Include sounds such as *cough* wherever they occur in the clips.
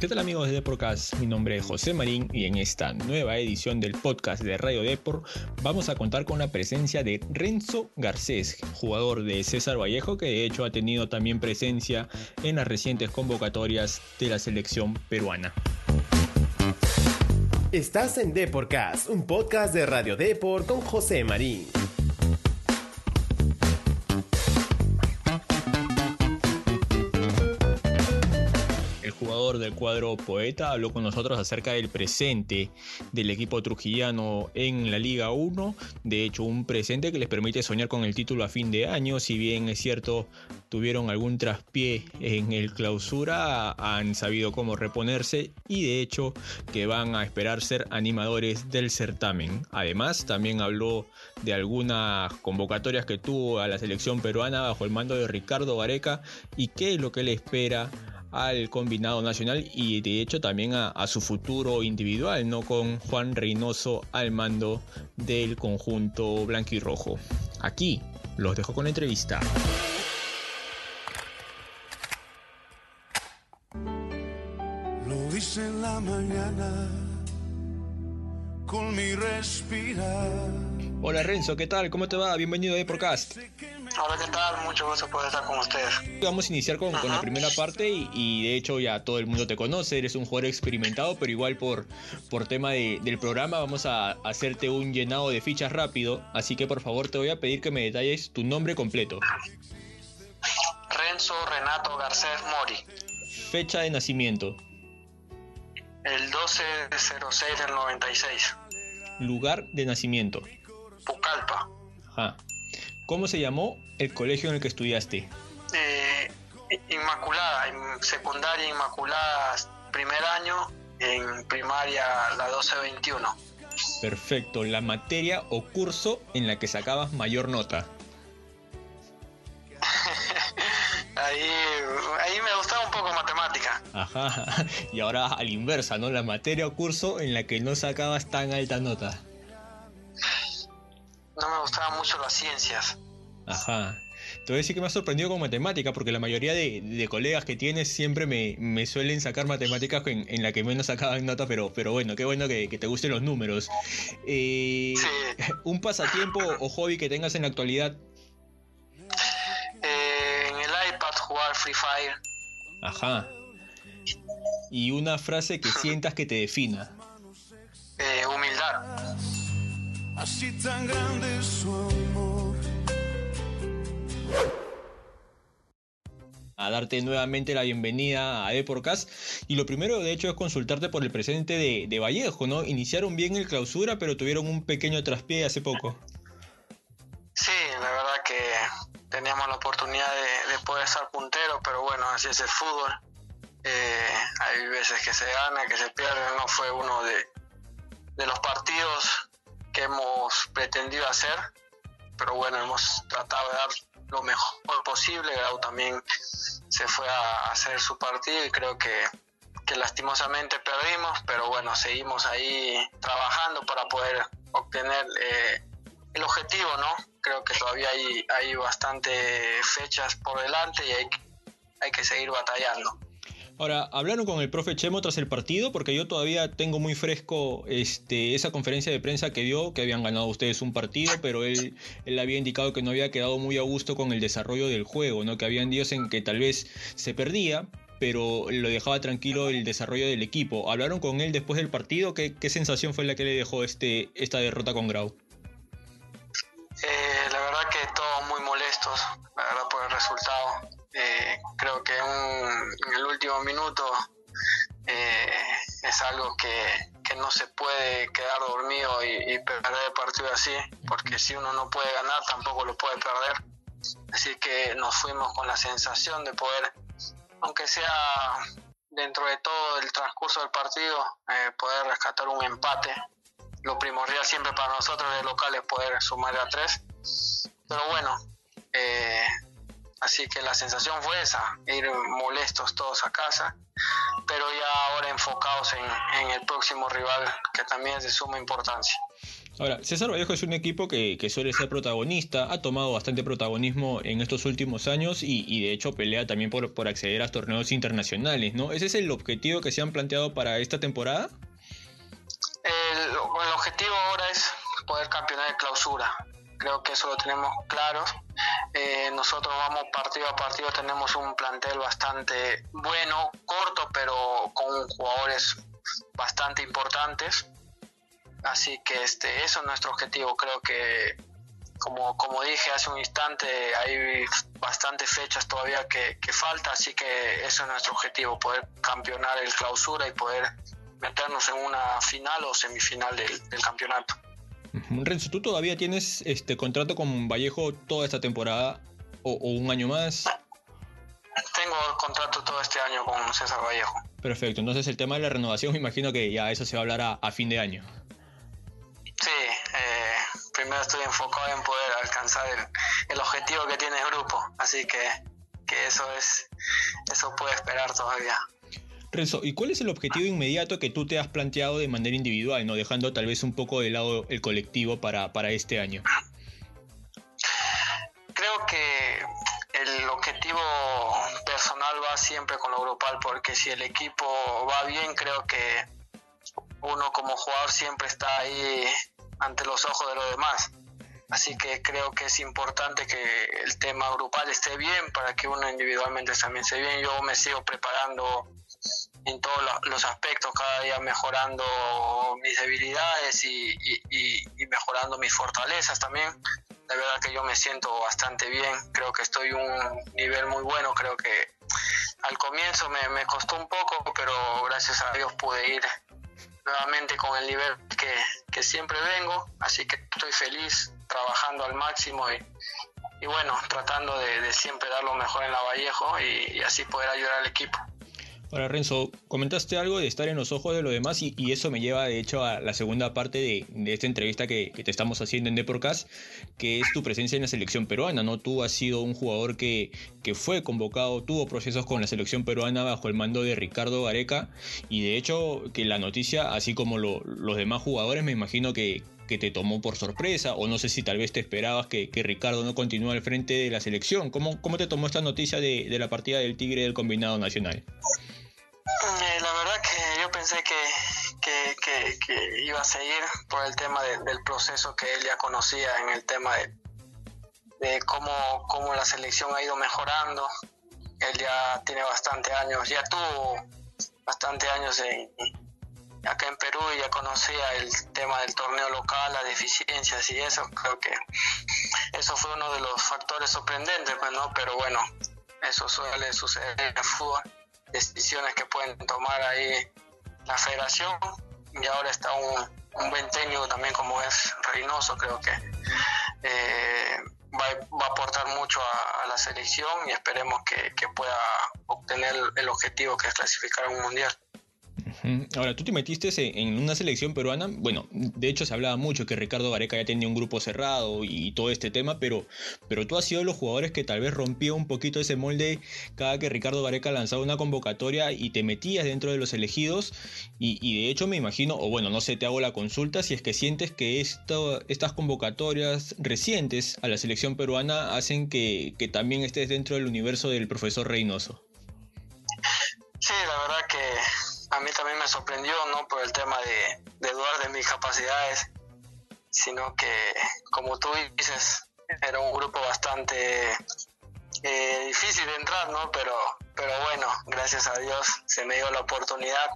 ¿Qué tal amigos de Deporcast? Mi nombre es José Marín y en esta nueva edición del podcast de Radio Depor vamos a contar con la presencia de Renzo Garcés, jugador de César Vallejo que de hecho ha tenido también presencia en las recientes convocatorias de la selección peruana. Estás en Deporcast, un podcast de Radio Depor con José Marín. Del cuadro Poeta habló con nosotros acerca del presente del equipo trujillano en la Liga 1. De hecho, un presente que les permite soñar con el título a fin de año. Si bien es cierto, tuvieron algún traspié en el clausura, han sabido cómo reponerse y de hecho que van a esperar ser animadores del certamen. Además, también habló de algunas convocatorias que tuvo a la selección peruana bajo el mando de Ricardo Vareca y qué es lo que le espera al combinado nacional y de hecho también a, su futuro individual, ¿no? Con Juan Reynoso al mando del conjunto blanco y rojo. Aquí los dejo con la entrevista. Lo hice en la mañana con mi. Hola Renzo, ¿qué tal? ¿Cómo te va? Bienvenido a Podcast. Hola, ¿qué tal? Mucho gusto poder estar con ustedes. Vamos a iniciar con, la primera parte y, de hecho ya todo el mundo te conoce, eres un jugador experimentado, pero igual por, por tema del programa vamos a hacerte un llenado de fichas rápido, así que por favor te voy a pedir que me detalles tu nombre completo. Renzo Renato Garcés Mori. Fecha de nacimiento. El 12 06 del 96. Lugar de nacimiento. Pucallpa. Ajá. ¿Cómo se llamó el colegio en el que estudiaste? Eh, Inmaculada, en secundaria Inmaculada, primer año, en primaria la 1221. Perfecto, la materia o curso en la que sacabas mayor nota. *laughs* ahí, ahí me gustaba un poco matemática. Ajá, *laughs* y ahora al inversa, ¿no? La materia o curso en la que no sacabas tan alta nota no me gustaban mucho las ciencias. Ajá. Te voy a decir que me ha sorprendido con matemática, porque la mayoría de, colegas que tienes siempre me, suelen sacar matemáticas en, la que menos sacaban nota, pero, pero bueno, qué bueno que, te gusten los números. Eh, ¿Un pasatiempo o hobby que tengas en la actualidad? Eh, en el iPad jugar Free Fire. Ajá. ¿Y una frase que sientas que te defina? Así tan grande su amor. A darte nuevamente la bienvenida a Deporcast. Y lo primero, de hecho, es consultarte por el presente de, Vallejo, ¿no? Iniciaron bien el clausura, pero tuvieron un pequeño traspié hace poco. Sí, la verdad que teníamos la oportunidad de, poder estar puntero, pero bueno, así es el fútbol. Eh, hay veces que se gana, que se pierde, no fue uno de, de los partidos que hemos pretendido hacer, pero bueno, hemos tratado de dar lo mejor posible. Grau también se fue a hacer su partido y creo que, que lastimosamente perdimos, pero bueno, seguimos ahí trabajando para poder obtener eh, el objetivo, ¿no? Creo que todavía hay, hay bastante fechas por delante y hay, hay que seguir batallando. Ahora, ¿hablaron con el profe Chemo tras el partido? Porque yo todavía tengo muy fresco este, esa conferencia de prensa que dio, que habían ganado ustedes un partido, pero él, él había indicado que no había quedado muy a gusto con el desarrollo del juego, ¿no? que habían días en que tal vez se perdía, pero lo dejaba tranquilo el desarrollo del equipo. ¿Hablaron con él después del partido? ¿Qué, qué sensación fue la que le dejó este, esta derrota con Grau? Eh, la verdad que todos muy molestos, la verdad, por el resultado eh, creo que en el último minuto eh, es algo que, no se puede quedar dormido y, perder el partido así, porque si uno no puede ganar tampoco lo puede perder. Así que nos fuimos con la sensación de poder, aunque sea dentro de todo el transcurso del partido, eh, poder rescatar un empate. Lo primordial siempre para nosotros de local es poder sumar a tres. Pero bueno, eh, Así que la sensación fue esa, ir molestos todos a casa, pero ya ahora enfocados en, el próximo rival, que también es de suma importancia. Ahora, César Vallejo es un equipo que, suele ser protagonista, ha tomado bastante protagonismo en estos últimos años y, de hecho pelea también por, por, acceder a torneos internacionales, ¿no? ¿Ese es el objetivo que se han planteado para esta temporada? El, objetivo ahora es poder campeonar de clausura. Creo que eso lo tenemos claro. Eh, nosotros vamos partido a partido, tenemos un plantel bastante bueno, corto, pero con jugadores bastante importantes Así que este, eso es nuestro objetivo. Creo que, como, como dije hace un instante, hay bastantes fechas todavía que, que falta, así que eso es nuestro objetivo, poder campeonar el clausura y poder meternos en una final o semifinal del, del campeonato. Renzo, ¿tú todavía tienes este contrato con Vallejo toda esta temporada o, o, un año más? Tengo contrato todo este año con César Vallejo. Perfecto, entonces el tema de la renovación me imagino que ya eso se va a hablar a, a fin de año. Sí, eh, primero estoy enfocado en poder alcanzar el, objetivo que tiene el grupo, así que, que eso es eso puede esperar todavía. Renzo, ¿y cuál es el objetivo inmediato que tú te has planteado de manera individual, no dejando tal vez un poco de lado el colectivo para, para este año? Creo que el objetivo personal va siempre con lo grupal, porque si el equipo va bien, creo que uno como jugador siempre está ahí ante los ojos de los demás. Así que creo que es importante que el tema grupal esté bien para que uno individualmente también esté bien. Yo me sigo preparando en todos los aspectos, cada día mejorando mis debilidades y, mejorando mis fortalezas también. La verdad que yo me siento bastante bien, creo que estoy un nivel muy bueno, creo que al comienzo me, costó un poco, pero gracias a Dios pude ir nuevamente con el nivel que, siempre vengo, así que estoy feliz trabajando al máximo y, bueno, tratando de, siempre dar lo mejor en la Vallejo y así poder ayudar al equipo. Ahora, Renzo, comentaste algo de estar en los ojos de los demás y, eso me lleva, de hecho, a la segunda parte de, esta entrevista que, te estamos haciendo en Deporcast, que es tu presencia en la selección peruana, ¿no? Tú has sido un jugador que, fue convocado, tuvo procesos con la selección peruana bajo el mando de Ricardo Gareca y, de hecho, que la noticia, así como los demás jugadores, me imagino que, te tomó por sorpresa, o no sé si tal vez te esperabas que, Ricardo no continúe al frente de la selección. ¿Cómo, te tomó esta noticia de la partida del Tigre del combinado nacional? Eh, la verdad que yo pensé que, iba a seguir por el tema del proceso que él ya conocía en el tema de, cómo, cómo la selección ha ido mejorando. Él ya tiene bastante años, ya tuvo bastante años en, acá en Perú y ya conocía el tema del torneo local, las deficiencias y eso. Creo que eso fue uno de los factores sorprendentes, pues. Pero bueno, eso suele suceder en el fútbol decisiones que pueden tomar ahí la federación y ahora está un, un buen también como es Reynoso, creo que eh, va, va, a aportar mucho a, la selección y esperemos que, que pueda obtener el objetivo que es clasificar a un mundial. Ahora, tú te metiste en una selección peruana. Bueno, de hecho se hablaba mucho que Ricardo Gareca ya tenía un grupo cerrado y todo este tema, pero, pero tú has sido de los jugadores que tal vez rompía un poquito ese molde cada que Ricardo Gareca lanzaba una convocatoria y te metías dentro de los elegidos. Y, de hecho me imagino, o bueno, no sé, te hago la consulta, si es que sientes que estas convocatorias recientes a la selección peruana hacen que, que también estés dentro del universo del profesor Reynoso. A mí también me sorprendió, no por el tema de, dudar de mis capacidades, sino que, como tú dices, era un grupo bastante eh, difícil de entrar, ¿no? Pero, pero bueno, gracias a Dios se me dio la oportunidad.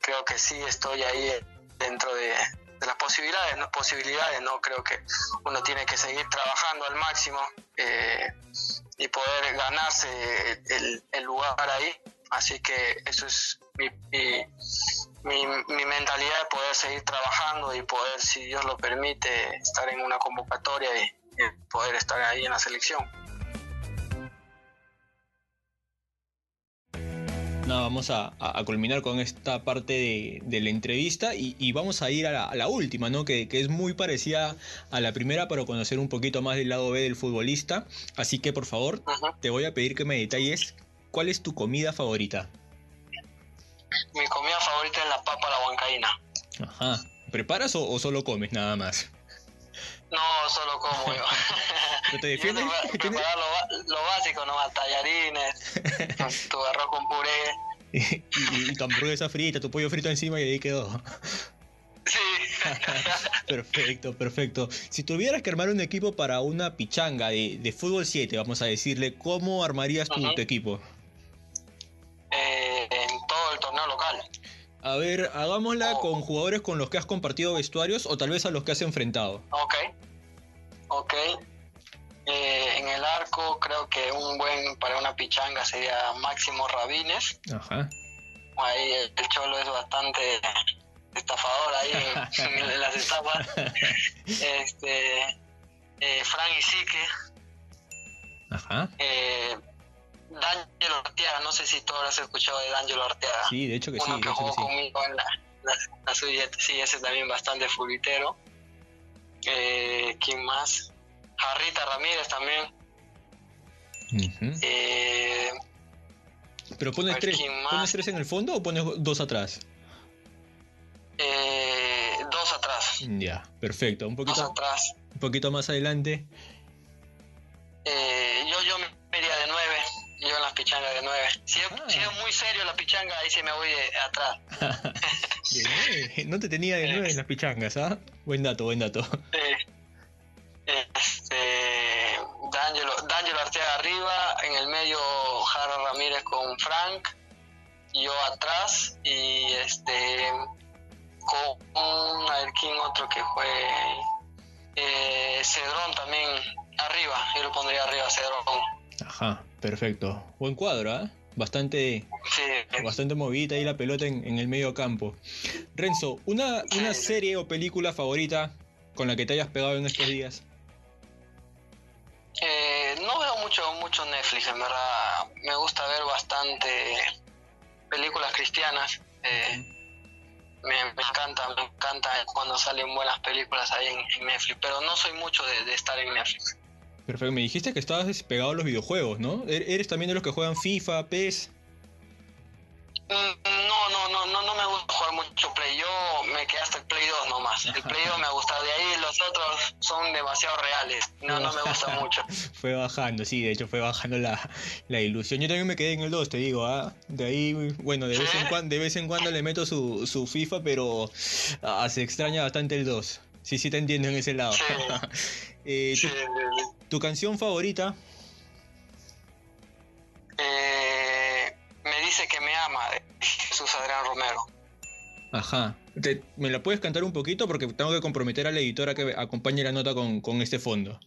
Creo que sí estoy ahí dentro de, las posibilidades, ¿no? Posibilidades, ¿no? Creo que uno tiene que seguir trabajando al máximo eh, y poder ganarse el, el lugar ahí. Así que eso es mi, mi, mentalidad de poder seguir trabajando y poder, si Dios lo permite, estar en una convocatoria y, poder estar ahí en la selección. Nada, vamos a, culminar con esta parte de, la entrevista y, vamos a ir a la, última, ¿no? Que, es muy parecida a la primera para conocer un poquito más del lado B del futbolista. Así que por favor, te voy a pedir que me detalles cuál es tu comida favorita mi comida favorita es la papa a la huancaína. Ajá, ¿Preparas o, o solo comes nada más? No, solo como yo. *laughs* ¿Pero te *laughs* Yo defiendes? te- ¿Tienes- preparar lo, lo básico nomás, tallarines, *laughs* tu arroz con puré. y, y- y tu hamburguesa frita, tu pollo frito encima y ahí quedó. Sí. Perfecto, perfecto. Si tuvieras que armar un equipo para una pichanga de, de fútbol 7, vamos a decirle, ¿cómo armarías tu equipo? A ver, hagámosla Oh. con jugadores con los que has compartido vestuarios o tal vez a los que has enfrentado. Ok. Ok. Eh, en el arco creo que un buen para una pichanga sería Máximo Rabines. Ajá. Ahí el, el cholo es bastante estafador ahí en, *laughs* en las estafas. Este, eh, Fran Isique, Ajá. eh, D'Angelo Arteaga, no sé si tú habrás escuchado de D'Angelo Arteaga. Sí, de hecho que sí, Uno de que hecho jugó que sí. conmigo en la, la, la sub-17, sí, ese también bastante fulitero. Eh, ¿Quién más? Jarrita Ramírez también. Eh, Pero pones tres. ¿pones tres en el fondo o pones dos atrás? eh, dos atrás. Ya, perfecto. Un Dos poquito, atrás. un poquito más adelante. Eh, Pichangas de nueve. Si es, Ah. si es muy serio la pichanga, ahí sí me voy de atrás. *laughs* De. No te tenía de nueve en las pichangas, ¿ah? Buen dato, buen dato. Este, D'Angelo, D'Angelo Arteaga arriba, en el medio Jara Ramírez con Frank, yo atrás y este con a ver quién otro que juegue eh, Cedrón también arriba, yo lo pondría arriba Cedrón. Ajá, perfecto. Buen cuadro, ¿ah? Bastante, Sí, bastante movida ahí la pelota en, en el medio campo. Renzo, una, una serie o película favorita con la que te hayas pegado en estos días. Eh, no veo mucho mucho Netflix, en verdad. Me gusta ver bastante películas cristianas. Eh, me, me encanta, me encanta cuando salen buenas películas ahí en, en Netflix, pero no soy mucho de, de estar en Netflix. Perfecto, me dijiste que estabas despegado a los videojuegos, ¿no? ¿Er- ¿Eres también de los que juegan FIFA, PES? Mm, No, no, no, no, no me gusta jugar mucho Play. Yo me quedé hasta el Play 2 nomás. El Play 2 me ha gustado. De ahí los otros son demasiado reales. No, no me gusta mucho. *laughs* Fue bajando, sí, de hecho fue bajando la, la ilusión. Yo también me quedé en el 2, te digo, ¿ah? De ahí, bueno, de vez en cuando, de vez en cuando le meto su, su FIFA, pero ah, se extraña bastante el 2. Sí, sí te entiendo en ese lado. Sí. *laughs* Eh, Sí, tu, canción favorita? Eh, me dice que me ama de Jesús Adrián Romero. Ajá. Te- ¿Me la puedes cantar un poquito? Porque tengo que comprometer a la editora que acompañe la nota con, con este fondo.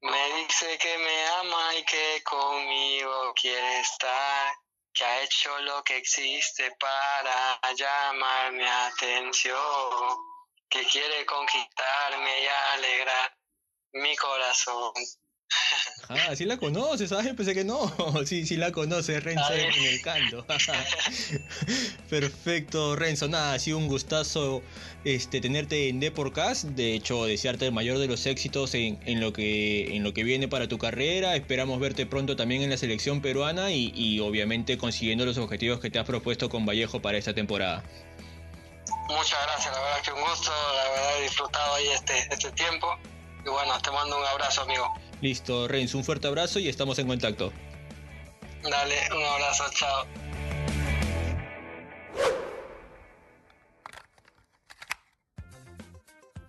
Me dice que me ama y que conmigo quiere estar, que ha hecho lo que existe para llamar mi atención, que quiere conquistarme y alegrar mi corazón. Ah, sí la conoces, ¿sabes? Pensé que no. *laughs* Sí, sí la conoces, Renzo, en el canto. *laughs* Perfecto, Renzo. Nada, ha sido un gustazo este, tenerte en Deporcast. De hecho, desearte el mayor de los éxitos en, en lo que, en lo que viene para tu carrera. Esperamos verte pronto también en la selección peruana y, y obviamente consiguiendo los objetivos que te has propuesto con Vallejo para esta temporada. Muchas gracias, la verdad que un gusto, la verdad he disfrutado ahí este, este tiempo. Y bueno, te mando un abrazo, amigo. Listo, Renzo, un fuerte abrazo y estamos en contacto. Dale, un abrazo, chao.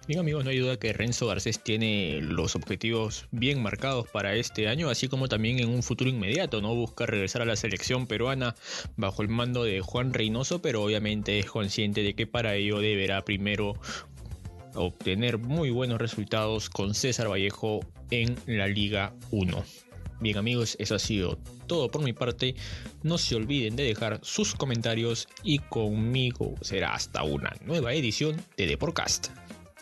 Bien amigos, no hay duda que Renzo Garcés tiene los objetivos bien marcados para este año, así como también en un futuro inmediato, ¿no? Busca regresar a la selección peruana bajo el mando de Juan Reynoso, pero obviamente es consciente de que para ello deberá primero obtener muy buenos resultados con César Vallejo en la Liga 1. Bien amigos, eso ha sido todo por mi parte. No se olviden de dejar sus comentarios y conmigo será hasta una nueva edición de The Podcast.